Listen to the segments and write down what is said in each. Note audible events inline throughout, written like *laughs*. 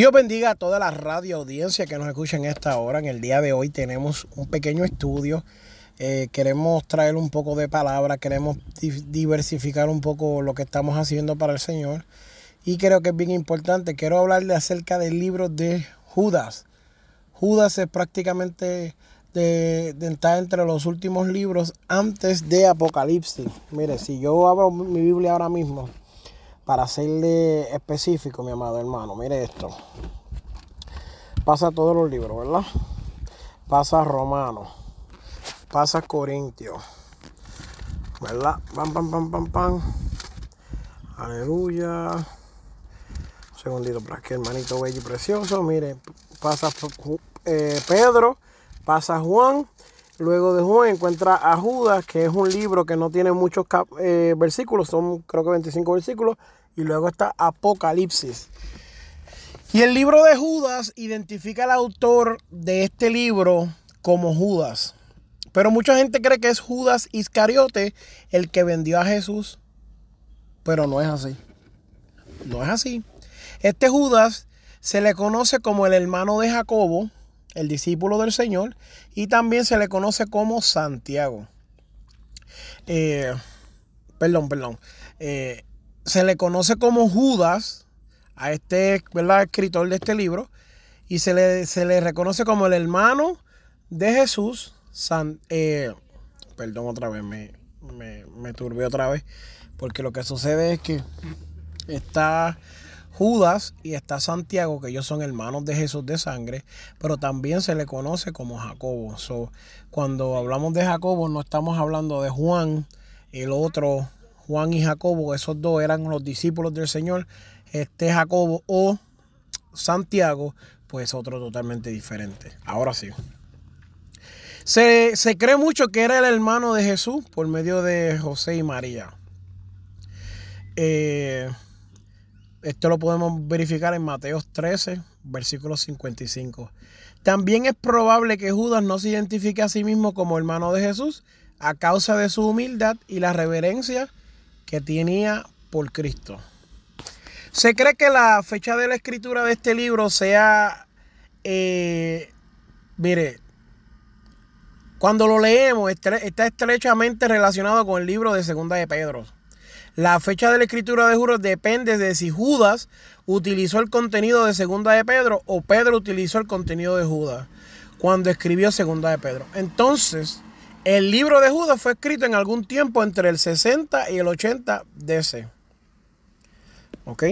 Dios bendiga a toda la radio audiencia que nos escucha en esta hora. En el día de hoy tenemos un pequeño estudio. Eh, queremos traer un poco de palabra, queremos diversificar un poco lo que estamos haciendo para el Señor. Y creo que es bien importante. Quiero hablarle acerca del libro de Judas. Judas es prácticamente de, estar entre los últimos libros antes de Apocalipsis. Mire, si yo abro mi Biblia ahora mismo para serle específico, mi amado hermano, mire esto. Pasa todos los libros, ¿verdad? Pasa Romano. Pasa Corintio. ¿Verdad? Pam, pam, pam, pam, pam. Aleluya. Un segundito para que hermanito bello y precioso. Mire, pasa eh, Pedro, pasa Juan. Luego de Juan encuentra a Judas, que es un libro que no tiene muchos eh, versículos, son creo que 25 versículos y luego está Apocalipsis. Y el libro de Judas identifica al autor de este libro como Judas. Pero mucha gente cree que es Judas Iscariote el que vendió a Jesús. Pero no es así. No es así. Este Judas se le conoce como el hermano de Jacobo, el discípulo del Señor, y también se le conoce como Santiago. Eh, perdón, perdón. Eh, se le conoce como Judas a este ¿verdad? escritor de este libro y se le, se le reconoce como el hermano de Jesús. San, eh, perdón otra vez, me, me, me turbé otra vez, porque lo que sucede es que está Judas y está Santiago, que ellos son hermanos de Jesús de sangre, pero también se le conoce como Jacobo. cuando hablamos de Jacobo no estamos hablando de Juan, el otro Juan y Jacobo, esos dos eran los discípulos del Señor. Este Jacobo o Santiago, pues otro totalmente diferente. Ahora sí. Se, cree mucho que era el hermano de Jesús por medio de José y María. Eh, esto lo podemos verificar en Mateos 13, versículo 55. También es probable que Judas no se identifique a sí mismo como hermano de Jesús a causa de su humildad y la reverencia que tenía por Cristo. Se cree que la fecha de la escritura de este libro sea, eh, mire, cuando lo leemos está estrechamente relacionado con el libro de Segunda de Pedro. La fecha de la escritura de Judas depende de si Judas utilizó el contenido de Segunda de Pedro o Pedro utilizó el contenido de Judas cuando escribió Segunda de Pedro. Entonces, el libro de Judas fue escrito en algún tiempo entre el 60 y el 80 DC. ¿Ok?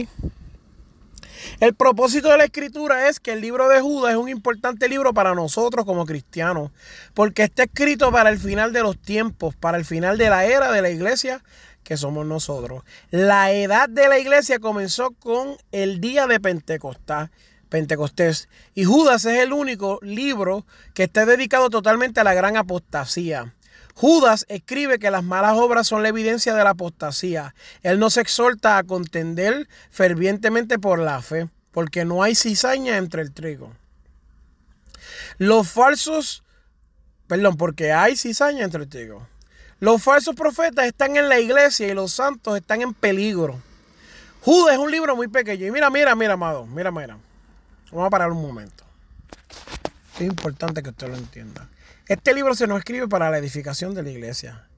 El propósito de la escritura es que el libro de Judas es un importante libro para nosotros como cristianos, porque está escrito para el final de los tiempos, para el final de la era de la iglesia que somos nosotros. La edad de la iglesia comenzó con el día de Pentecostés. Pentecostés. Y Judas es el único libro que está dedicado totalmente a la gran apostasía. Judas escribe que las malas obras son la evidencia de la apostasía. Él nos exhorta a contender fervientemente por la fe, porque no hay cizaña entre el trigo. Los falsos, perdón, porque hay cizaña entre el trigo. Los falsos profetas están en la iglesia y los santos están en peligro. Judas es un libro muy pequeño. Y mira, mira, mira, amado, mira, mira. Vamos a parar un momento. Es importante que usted lo entienda. Este libro se nos escribe para la edificación de la iglesia.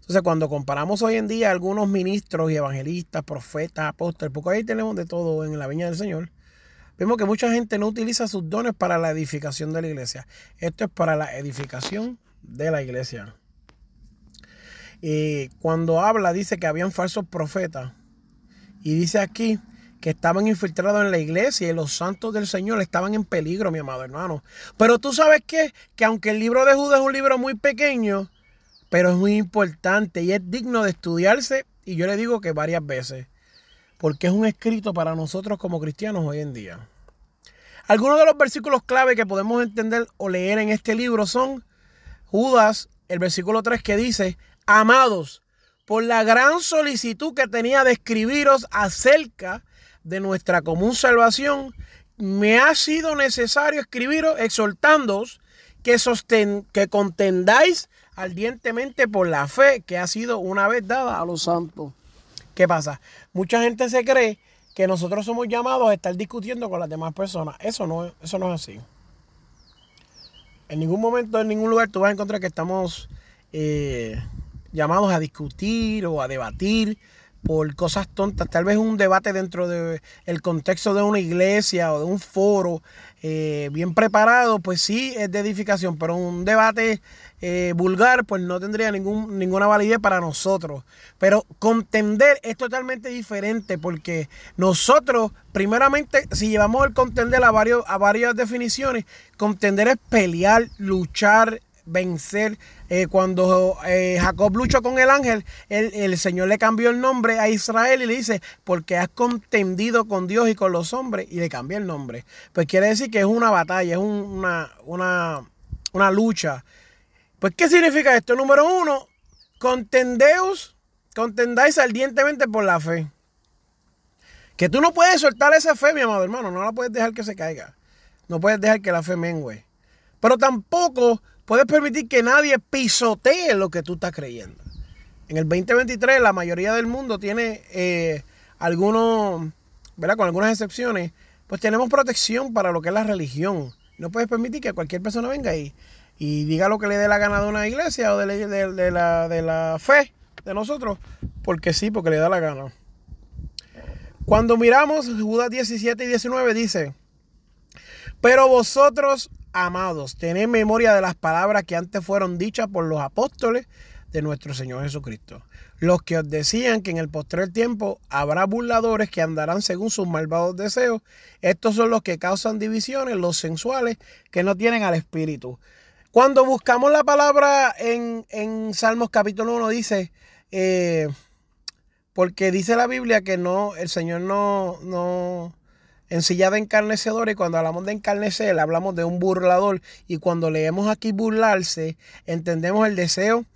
Entonces, cuando comparamos hoy en día algunos ministros y evangelistas, profetas, apóstoles, porque ahí tenemos de todo en la viña del Señor, vemos que mucha gente no utiliza sus dones para la edificación de la iglesia. Esto es para la edificación de la iglesia. Y cuando habla, dice que habían falsos profetas. Y dice aquí que estaban infiltrados en la iglesia y los santos del Señor estaban en peligro, mi amado hermano. Pero tú sabes qué? Que aunque el libro de Judas es un libro muy pequeño, pero es muy importante y es digno de estudiarse, y yo le digo que varias veces, porque es un escrito para nosotros como cristianos hoy en día. Algunos de los versículos clave que podemos entender o leer en este libro son Judas, el versículo 3 que dice, amados, por la gran solicitud que tenía de escribiros acerca de nuestra común salvación, me ha sido necesario escribiros exhortándoos que, sosten que contendáis ardientemente por la fe que ha sido una vez dada a los santos. ¿Qué pasa? Mucha gente se cree que nosotros somos llamados a estar discutiendo con las demás personas. Eso no, eso no es así. En ningún momento, en ningún lugar tú vas a encontrar que estamos eh, llamados a discutir o a debatir por cosas tontas. Tal vez un debate dentro del el contexto de una iglesia o de un foro eh, bien preparado, pues sí es de edificación, pero un debate eh, vulgar, pues no tendría ningún, ninguna validez para nosotros. Pero contender es totalmente diferente porque nosotros, primeramente, si llevamos el contender a, varios, a varias definiciones, contender es pelear, luchar, vencer. Eh, cuando eh, Jacob luchó con el ángel, el, Señor le cambió el nombre a Israel y le dice, porque has contendido con Dios y con los hombres, y le cambió el nombre. Pues quiere decir que es una batalla, es una, una, una lucha. Pues, ¿qué significa esto? Número uno, contendeos, contendáis ardientemente por la fe. Que tú no puedes soltar esa fe, mi amado hermano, no la puedes dejar que se caiga. No puedes dejar que la fe mengue. Pero tampoco puedes permitir que nadie pisotee lo que tú estás creyendo. En el 2023 la mayoría del mundo tiene eh, algunos, ¿verdad? Con algunas excepciones, pues tenemos protección para lo que es la religión. No puedes permitir que cualquier persona venga ahí y diga lo que le dé la gana de una iglesia o de, la, de la fe de nosotros, porque sí, porque le da la gana. Cuando miramos Judas 17 y 19 dice, pero vosotros amados, tened memoria de las palabras que antes fueron dichas por los apóstoles de nuestro Señor Jesucristo. Los que os decían que en el postrer tiempo habrá burladores que andarán según sus malvados deseos. Estos son los que causan divisiones, los sensuales, que no tienen al Espíritu. Cuando buscamos la palabra en, en Salmos capítulo 1 dice, eh, porque dice la Biblia que no, el Señor no, no, en silla de encarnecedor y cuando hablamos de encarnecer hablamos de un burlador y cuando leemos aquí burlarse entendemos el deseo,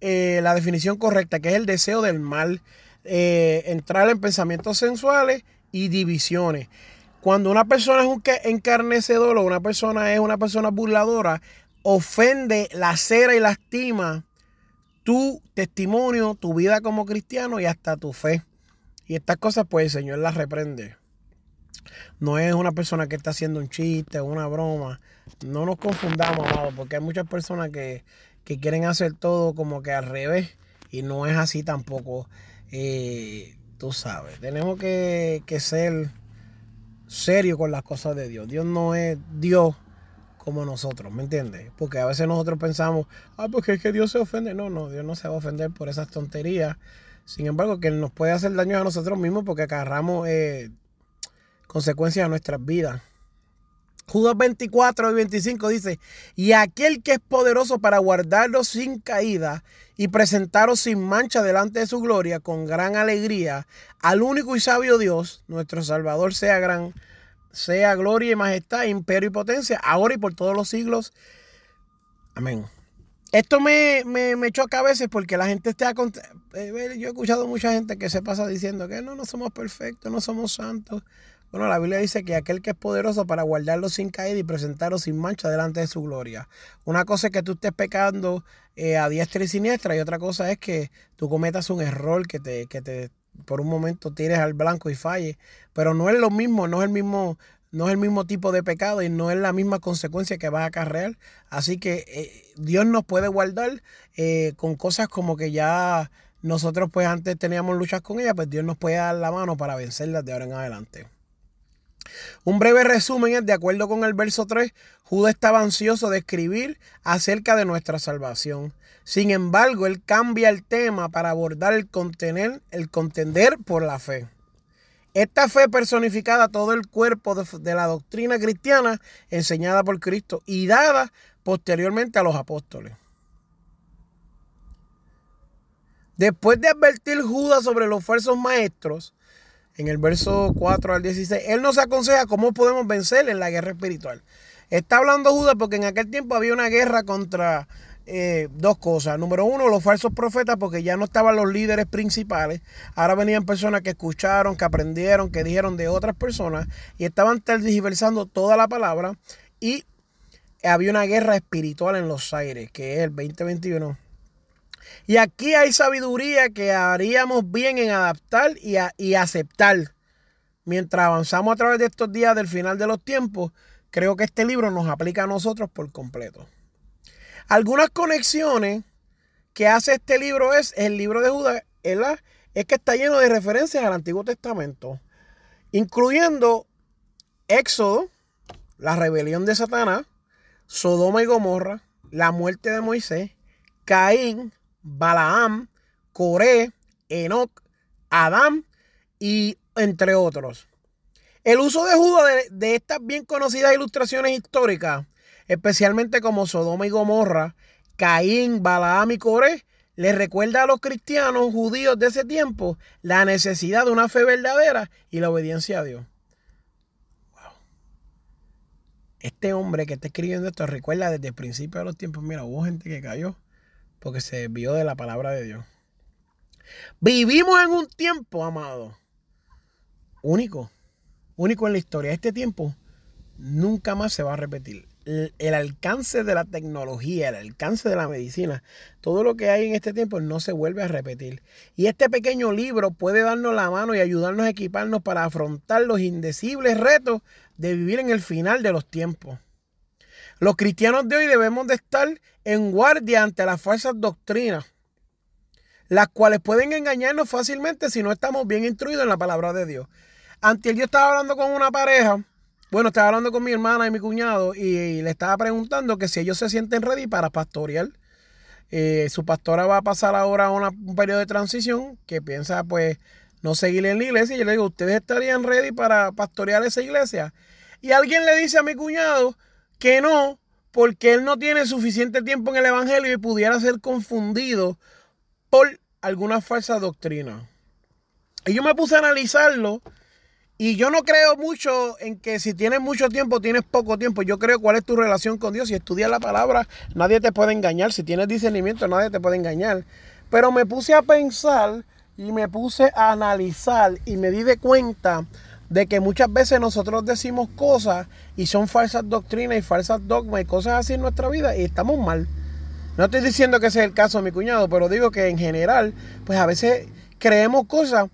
eh, la definición correcta que es el deseo del mal, eh, entrar en pensamientos sensuales y divisiones. Cuando una persona es un encarnecedor o una persona es una persona burladora, ofende, lacera y lastima tu testimonio, tu vida como cristiano y hasta tu fe. Y estas cosas pues el Señor las reprende. No es una persona que está haciendo un chiste o una broma. No nos confundamos, amado, porque hay muchas personas que, quieren hacer todo como que al revés y no es así tampoco. Eh, tú sabes, tenemos que, que ser serios con las cosas de Dios. Dios no es Dios como nosotros, ¿me entiendes? Porque a veces nosotros pensamos, ah, porque es que Dios se ofende. No, no, Dios no se va a ofender por esas tonterías. Sin embargo, que nos puede hacer daño a nosotros mismos porque agarramos eh, consecuencias de nuestras vidas. Judas 24 y 25 dice, y aquel que es poderoso para guardaros sin caída y presentaros sin mancha delante de su gloria con gran alegría, al único y sabio Dios, nuestro Salvador, sea gran, sea gloria y majestad, imperio y potencia, ahora y por todos los siglos. Amén. Esto me, me, me choca a veces porque la gente está... Eh, yo he escuchado mucha gente que se pasa diciendo que no, no somos perfectos, no somos santos. Bueno, la Biblia dice que aquel que es poderoso para guardarlo sin caer y presentarlo sin mancha delante de su gloria. Una cosa es que tú estés pecando eh, a diestra y siniestra y otra cosa es que tú cometas un error que te, que te por un momento tires al blanco y falle. Pero no es lo mismo, no es el mismo, no es el mismo tipo de pecado y no es la misma consecuencia que vas a acarrear. Así que eh, Dios nos puede guardar eh, con cosas como que ya nosotros pues antes teníamos luchas con ella, pues Dios nos puede dar la mano para vencerlas de ahora en adelante. Un breve resumen es, de acuerdo con el verso 3, Judas estaba ansioso de escribir acerca de nuestra salvación. Sin embargo, él cambia el tema para abordar el contener, el contender por la fe. Esta fe personificada todo el cuerpo de, de la doctrina cristiana enseñada por Cristo y dada posteriormente a los apóstoles. Después de advertir Judas sobre los falsos maestros, en el verso 4 al 16, Él nos aconseja cómo podemos vencer en la guerra espiritual. Está hablando Judas porque en aquel tiempo había una guerra contra eh, dos cosas. Número uno, los falsos profetas, porque ya no estaban los líderes principales. Ahora venían personas que escucharon, que aprendieron, que dijeron de otras personas y estaban tergiversando toda la palabra. Y había una guerra espiritual en los aires, que es el 2021. Y aquí hay sabiduría que haríamos bien en adaptar y, y aceptar. Mientras avanzamos a través de estos días del final de los tiempos, creo que este libro nos aplica a nosotros por completo. Algunas conexiones que hace este libro es el libro de Judas, es que está lleno de referencias al Antiguo Testamento, incluyendo Éxodo, la rebelión de Satanás, Sodoma y Gomorra, la muerte de Moisés, Caín, Balaam, Coré, Enoch, Adán y entre otros. El uso de Judas de, estas bien conocidas ilustraciones históricas, especialmente como Sodoma y Gomorra, Caín, Balaam y Coré, le recuerda a los cristianos judíos de ese tiempo la necesidad de una fe verdadera y la obediencia a Dios. Este hombre que está escribiendo esto recuerda desde el principio de los tiempos, mira, hubo gente que cayó porque se vio de la palabra de Dios. Vivimos en un tiempo, amado, único, único en la historia. Este tiempo nunca más se va a repetir. El, alcance de la tecnología, el alcance de la medicina, todo lo que hay en este tiempo no se vuelve a repetir. Y este pequeño libro puede darnos la mano y ayudarnos a equiparnos para afrontar los indecibles retos de vivir en el final de los tiempos. Los cristianos de hoy debemos de estar en guardia ante las falsas doctrinas, las cuales pueden engañarnos fácilmente si no estamos bien instruidos en la palabra de Dios. Antes yo estaba hablando con una pareja, bueno, estaba hablando con mi hermana y mi cuñado y, le estaba preguntando que si ellos se sienten ready para pastorear. Eh, su pastora va a pasar ahora un periodo de transición que piensa pues no seguir en la iglesia. Y yo le digo, ¿ustedes estarían ready para pastorear esa iglesia? Y alguien le dice a mi cuñado, que no, porque él no tiene suficiente tiempo en el Evangelio y pudiera ser confundido por alguna falsa doctrina. Y yo me puse a analizarlo y yo no creo mucho en que si tienes mucho tiempo, tienes poco tiempo. Yo creo cuál es tu relación con Dios. Si estudias la palabra, nadie te puede engañar. Si tienes discernimiento, nadie te puede engañar. Pero me puse a pensar y me puse a analizar y me di de cuenta de que muchas veces nosotros decimos cosas y son falsas doctrinas y falsas dogmas y cosas así en nuestra vida y estamos mal. No estoy diciendo que ese es el caso de mi cuñado, pero digo que en general, pues a veces creemos cosas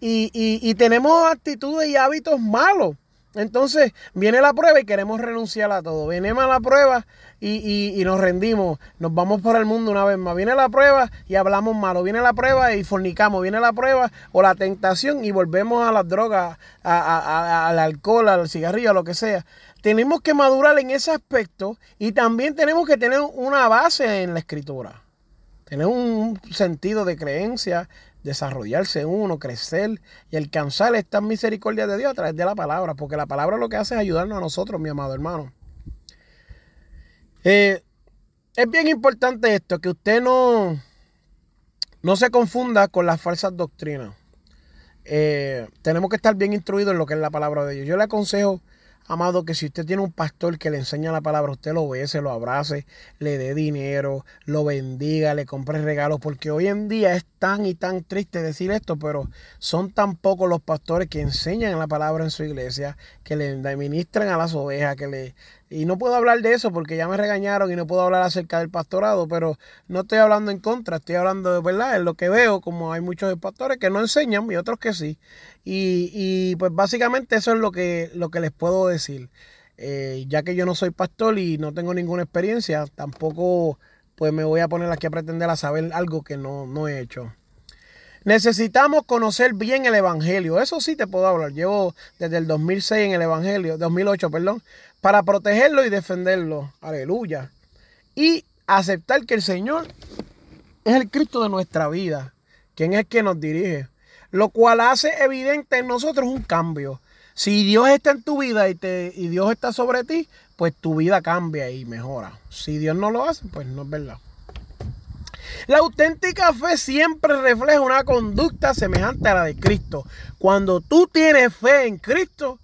y, y tenemos actitudes y hábitos malos. Entonces viene la prueba y queremos renunciar a todo. Viene la prueba y, nos rendimos. Nos vamos por el mundo una vez más. Viene la prueba y hablamos malo. Viene la prueba y fornicamos. Viene la prueba o la tentación y volvemos a las drogas, al alcohol, al cigarrillo, a lo que sea. Tenemos que madurar en ese aspecto y también tenemos que tener una base en la escritura. Tener un sentido de creencia desarrollarse uno, crecer y alcanzar esta misericordia de Dios a través de la palabra, porque la palabra lo que hace es ayudarnos a nosotros, mi amado hermano. Eh, es bien importante esto, que usted no, no se confunda con las falsas doctrinas. Eh, tenemos que estar bien instruidos en lo que es la palabra de Dios. Yo le aconsejo Amado, que si usted tiene un pastor que le enseña la palabra, usted lo bese, lo abrace, le dé dinero, lo bendiga, le compre regalos, porque hoy en día es tan y tan triste decir esto, pero son tan pocos los pastores que enseñan la palabra en su iglesia, que le administran a las ovejas, que le y no puedo hablar de eso porque ya me regañaron y no puedo hablar acerca del pastorado, pero no estoy hablando en contra, estoy hablando de verdad, en lo que veo, como hay muchos pastores que no enseñan y otros que sí. Y, pues básicamente eso es lo que, lo que les puedo decir. Eh, ya que yo no soy pastor y no tengo ninguna experiencia, tampoco pues me voy a poner aquí a pretender a saber algo que no, no he hecho. Necesitamos conocer bien el Evangelio. Eso sí te puedo hablar. Llevo desde el 2006 en el Evangelio, 2008, perdón, para protegerlo y defenderlo. Aleluya. Y aceptar que el Señor es el Cristo de nuestra vida, quien es el que nos dirige. Lo cual hace evidente en nosotros un cambio. Si Dios está en tu vida y, te, y Dios está sobre ti, pues tu vida cambia y mejora. Si Dios no lo hace, pues no es verdad. La auténtica fe siempre refleja una conducta semejante a la de Cristo. Cuando tú tienes fe en Cristo,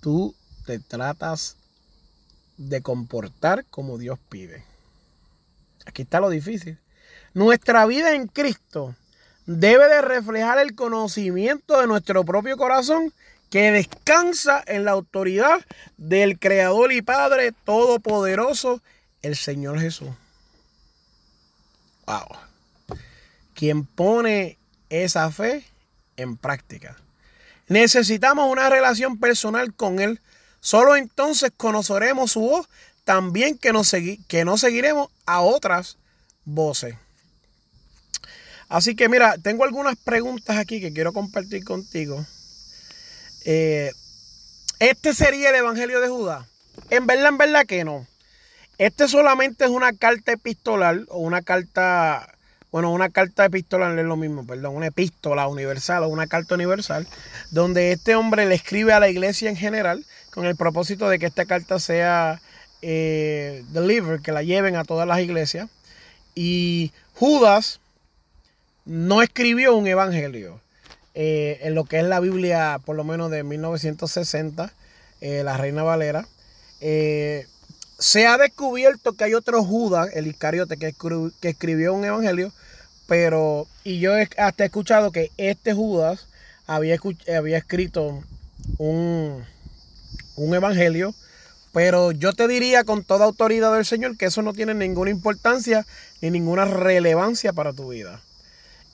tú te tratas de comportar como Dios pide. Aquí está lo difícil. Nuestra vida en Cristo debe de reflejar el conocimiento de nuestro propio corazón que descansa en la autoridad del Creador y Padre Todopoderoso, el Señor Jesús. Wow. Quien pone esa fe en práctica. Necesitamos una relación personal con Él. Solo entonces conoceremos su voz, también que, que no seguiremos a otras voces. Así que mira, tengo algunas preguntas aquí que quiero compartir contigo. Eh, este sería el Evangelio de Judá. En verdad, en verdad que no. Este solamente es una carta epistolar o una carta, bueno, una carta epistolar es lo mismo, perdón, una epístola universal o una carta universal, donde este hombre le escribe a la iglesia en general con el propósito de que esta carta sea eh, delivered, que la lleven a todas las iglesias. Y Judas no escribió un evangelio. Eh, en lo que es la Biblia, por lo menos de 1960, eh, la Reina Valera. Eh, se ha descubierto que hay otro Judas, el Iscariote, que, escribió un evangelio, pero, y yo hasta he escuchado que este Judas había, había escrito un, un evangelio, pero yo te diría con toda autoridad del Señor que eso no tiene ninguna importancia ni ninguna relevancia para tu vida.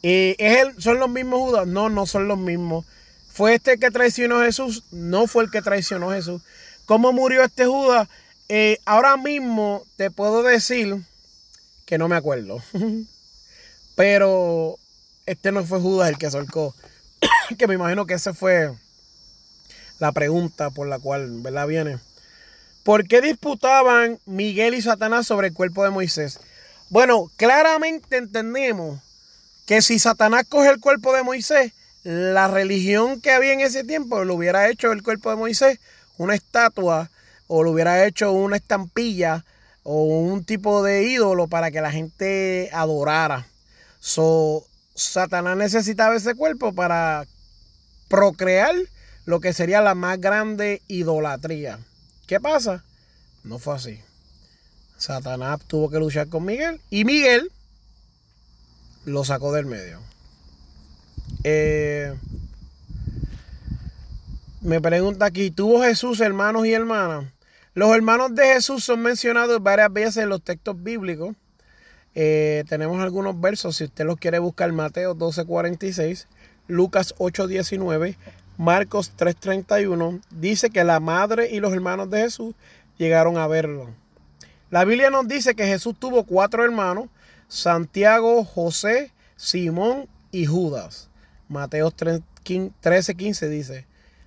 ¿Y ¿Son los mismos Judas? No, no son los mismos. ¿Fue este el que traicionó a Jesús? No fue el que traicionó a Jesús. ¿Cómo murió este Judas? Eh, ahora mismo te puedo decir que no me acuerdo. *laughs* Pero este no fue Judas el que acercó. *coughs* que me imagino que esa fue la pregunta por la cual, ¿verdad? Viene. ¿Por qué disputaban Miguel y Satanás sobre el cuerpo de Moisés? Bueno, claramente entendemos que si Satanás coge el cuerpo de Moisés, la religión que había en ese tiempo lo hubiera hecho el cuerpo de Moisés una estatua o lo hubiera hecho una estampilla o un tipo de ídolo para que la gente adorara. So, Satanás necesitaba ese cuerpo para procrear lo que sería la más grande idolatría. ¿Qué pasa? No fue así. Satanás tuvo que luchar con Miguel y Miguel lo sacó del medio. Eh, me pregunta aquí, ¿tuvo Jesús hermanos y hermanas? Los hermanos de Jesús son mencionados varias veces en los textos bíblicos. Eh, tenemos algunos versos, si usted los quiere buscar, Mateo 12:46, Lucas 8:19, Marcos 3:31, dice que la madre y los hermanos de Jesús llegaron a verlo. La Biblia nos dice que Jesús tuvo cuatro hermanos, Santiago, José, Simón y Judas. Mateo 13:15 dice,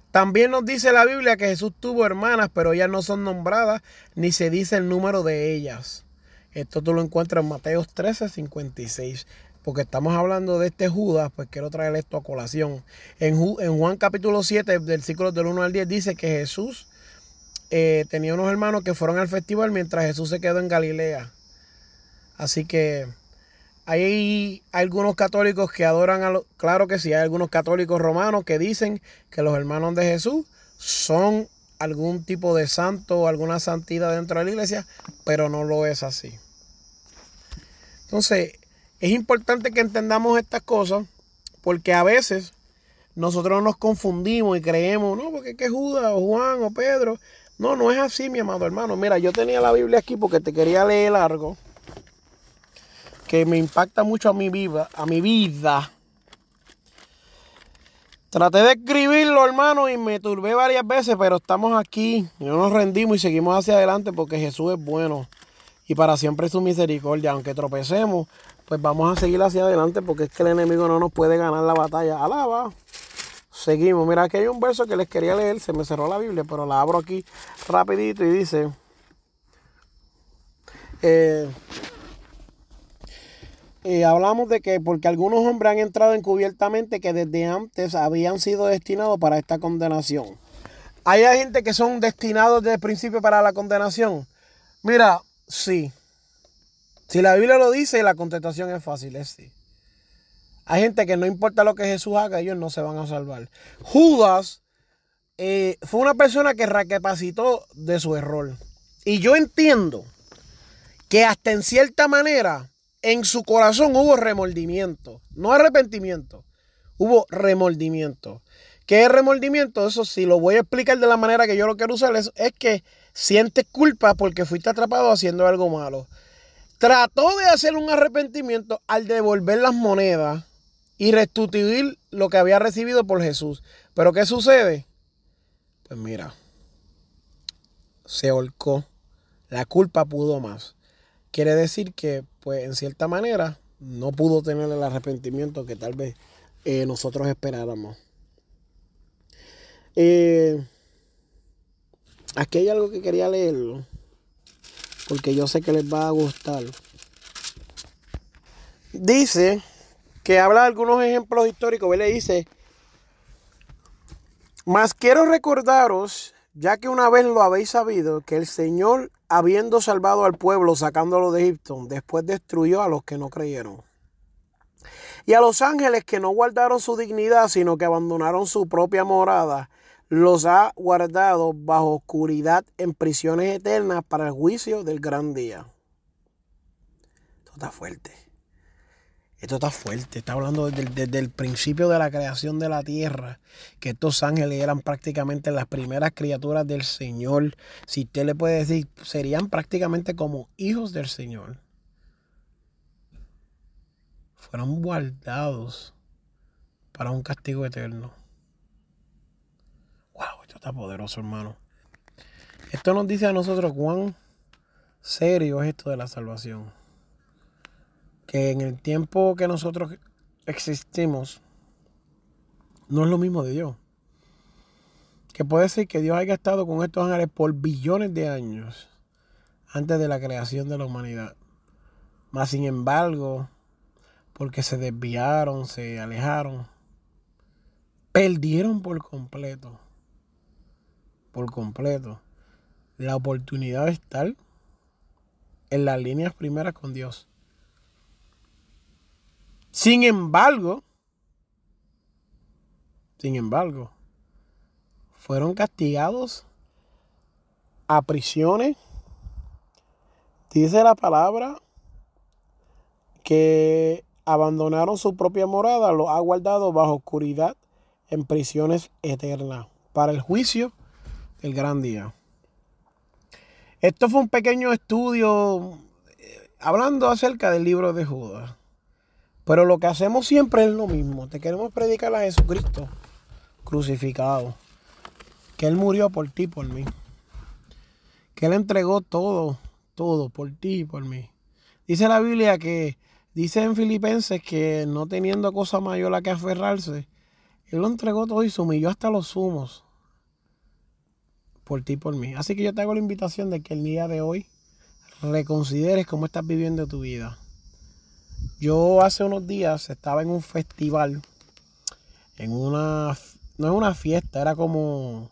también nos dice la Biblia que Jesús tuvo hermanas, pero ellas no son nombradas ni se dice el número de ellas. Esto tú lo encuentras en Mateo 13, 56. Porque estamos hablando de este Judas, pues quiero traer esto a colación. En, Juan capítulo 7, versículos del 1 al 10, dice que Jesús eh, tenía unos hermanos que fueron al festival mientras Jesús se quedó en Galilea. Así que hay algunos católicos que adoran a los... Claro que sí, hay algunos católicos romanos que dicen que los hermanos de Jesús son algún tipo de santo o alguna santidad dentro de la iglesia, pero no lo es así. Entonces, es importante que entendamos estas cosas porque a veces nosotros nos confundimos y creemos, no, porque es que Judas o Juan o Pedro. No, no es así, mi amado hermano. Mira, yo tenía la Biblia aquí porque te quería leer algo que me impacta mucho a mi vida, a mi vida. Traté de escribirlo, hermano, y me turbé varias veces, pero estamos aquí. No nos rendimos y seguimos hacia adelante porque Jesús es bueno y para siempre es su misericordia. Aunque tropecemos, pues vamos a seguir hacia adelante porque es que el enemigo no nos puede ganar la batalla. Alaba. Seguimos. Mira, aquí hay un verso que les quería leer. Se me cerró la Biblia, pero la abro aquí rapidito y dice... Eh, eh, hablamos de que porque algunos hombres han entrado encubiertamente que desde antes habían sido destinados para esta condenación. ¿Hay gente que son destinados desde el principio para la condenación? Mira, sí. Si la Biblia lo dice, la contestación es fácil, es sí. Hay gente que no importa lo que Jesús haga, ellos no se van a salvar. Judas eh, fue una persona que recapacitó de su error. Y yo entiendo que hasta en cierta manera en su corazón hubo remordimiento, no arrepentimiento, hubo remordimiento. ¿Qué es remordimiento? Eso sí, lo voy a explicar de la manera que yo lo quiero usar, es, es que sientes culpa porque fuiste atrapado haciendo algo malo. Trató de hacer un arrepentimiento al devolver las monedas y restituir lo que había recibido por Jesús. Pero ¿qué sucede? Pues mira, se holcó. La culpa pudo más. Quiere decir que, pues, en cierta manera, no pudo tener el arrepentimiento que tal vez eh, nosotros esperáramos. Eh, aquí hay algo que quería leerlo, porque yo sé que les va a gustar. Dice que habla de algunos ejemplos históricos. Le dice, mas quiero recordaros, ya que una vez lo habéis sabido, que el Señor, habiendo salvado al pueblo, sacándolo de Egipto, después destruyó a los que no creyeron. Y a los ángeles que no guardaron su dignidad, sino que abandonaron su propia morada, los ha guardado bajo oscuridad en prisiones eternas para el juicio del gran día. Esto está fuerte. Esto está fuerte. Está hablando desde, el principio de la creación de la tierra. Que estos ángeles eran prácticamente las primeras criaturas del Señor. Si usted le puede decir, serían prácticamente como hijos del Señor. Fueron guardados para un castigo eterno. Está poderoso, hermano. Esto nos dice a nosotros cuán serio es esto de la salvación que en el tiempo que nosotros existimos, no es lo mismo de Dios. Que puede ser que Dios haya estado con estos ángeles por billones de años antes de la creación de la humanidad. Mas sin embargo, porque se desviaron, se alejaron, perdieron por completo, por completo, la oportunidad de estar en las líneas primeras con Dios. Sin embargo, sin embargo, fueron castigados a prisiones. Dice la palabra que abandonaron su propia morada, los ha guardado bajo oscuridad en prisiones eternas para el juicio del gran día. Esto fue un pequeño estudio eh, hablando acerca del libro de Judas. Pero lo que hacemos siempre es lo mismo. Te queremos predicar a Jesucristo crucificado. Que Él murió por ti, por mí. Que Él entregó todo, todo por ti y por mí. Dice la Biblia que, dice en Filipenses que no teniendo cosa mayor a que aferrarse, Él lo entregó todo y se humilló hasta los sumos. Por ti y por mí. Así que yo te hago la invitación de que el día de hoy reconsideres cómo estás viviendo tu vida yo hace unos días estaba en un festival, en una, no es una fiesta, era como,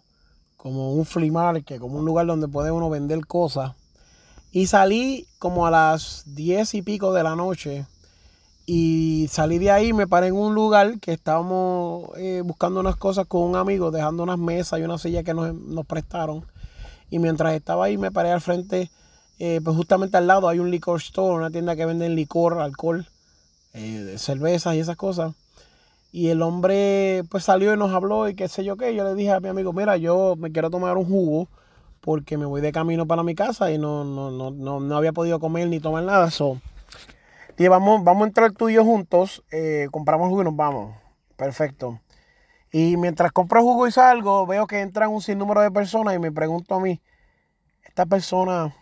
como un flea market, como un lugar donde puede uno vender cosas. Y salí como a las diez y pico de la noche. Y salí de ahí, me paré en un lugar que estábamos eh, buscando unas cosas con un amigo, dejando unas mesas y una silla que nos, nos prestaron. Y mientras estaba ahí, me paré al frente eh, pues justamente al lado hay un liquor store, una tienda que venden licor, alcohol, eh, cervezas y esas cosas. Y el hombre pues salió y nos habló y qué sé yo qué. Yo le dije a mi amigo, mira, yo me quiero tomar un jugo porque me voy de camino para mi casa y no, no, había podido comer ni tomar nada. So, y vamos, vamos a entrar tú y yo juntos, eh, compramos jugo y nos vamos. Perfecto. Y mientras compro jugo y salgo, veo que entran un sinnúmero de personas y me pregunto a mí, esta persona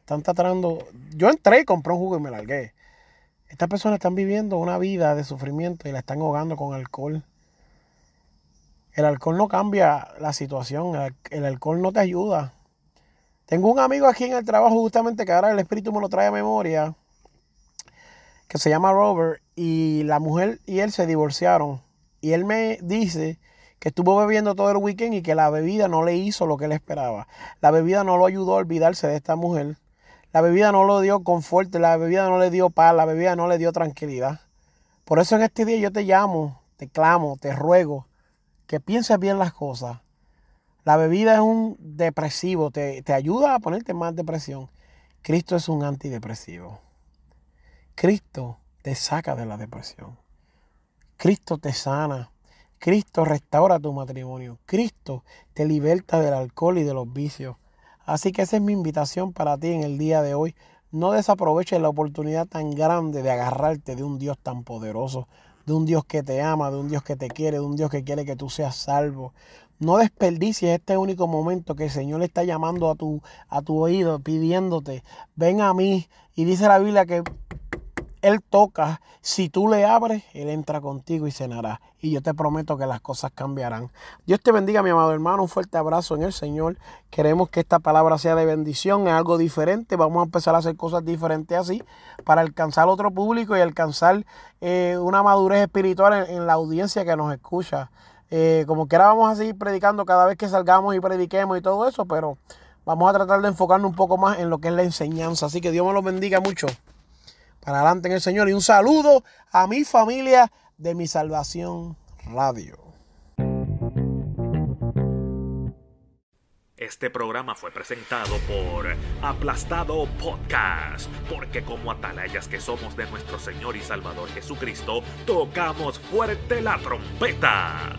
están tratando. Yo entré, compré un jugo y me largué. Estas personas están viviendo una vida de sufrimiento y la están ahogando con alcohol. El alcohol no cambia la situación, el, alcohol no te ayuda. Tengo un amigo aquí en el trabajo justamente que ahora el espíritu me lo trae a memoria, que se llama Robert, y la mujer y él se divorciaron. Y él me dice que estuvo bebiendo todo el weekend y que la bebida no le hizo lo que él esperaba. La bebida no lo ayudó a olvidarse de esta mujer La bebida no le dio confort, la bebida no le dio paz, la bebida no le dio tranquilidad. Por eso en este día yo te llamo, te clamo, te ruego que pienses bien las cosas. La bebida es un depresivo, te, te ayuda a ponerte más depresión. Cristo es un antidepresivo. Cristo te saca de la depresión. Cristo te sana. Cristo restaura tu matrimonio. Cristo te liberta del alcohol y de los vicios. Así que esa es mi invitación para ti en el día de hoy. No desaproveches la oportunidad tan grande de agarrarte de un Dios tan poderoso, de un Dios que te ama, de un Dios que te quiere, de un Dios que quiere que tú seas salvo. No desperdicies este único momento que el Señor está llamando a tu, a tu oído, pidiéndote, ven a mí. Y dice la Biblia que él toca, si tú le abres, Él entra contigo y cenará. Y yo te prometo que las cosas cambiarán. Dios te bendiga, mi amado hermano. Un fuerte abrazo en el Señor. Queremos que esta palabra sea de bendición, es algo diferente. Vamos a empezar a hacer cosas diferentes así para alcanzar otro público y alcanzar eh, una madurez espiritual en, la audiencia que nos escucha. Eh, como quiera vamos a seguir predicando cada vez que salgamos y prediquemos y todo eso, pero vamos a tratar de enfocarnos un poco más en lo que es la enseñanza. Así que Dios me lo bendiga mucho adelante en el Señor. Y un saludo a mi familia de mi salvación radio. Este programa fue presentado por Aplastado Podcast, porque como atalayas que somos de nuestro Señor y Salvador Jesucristo, tocamos fuerte la trompeta.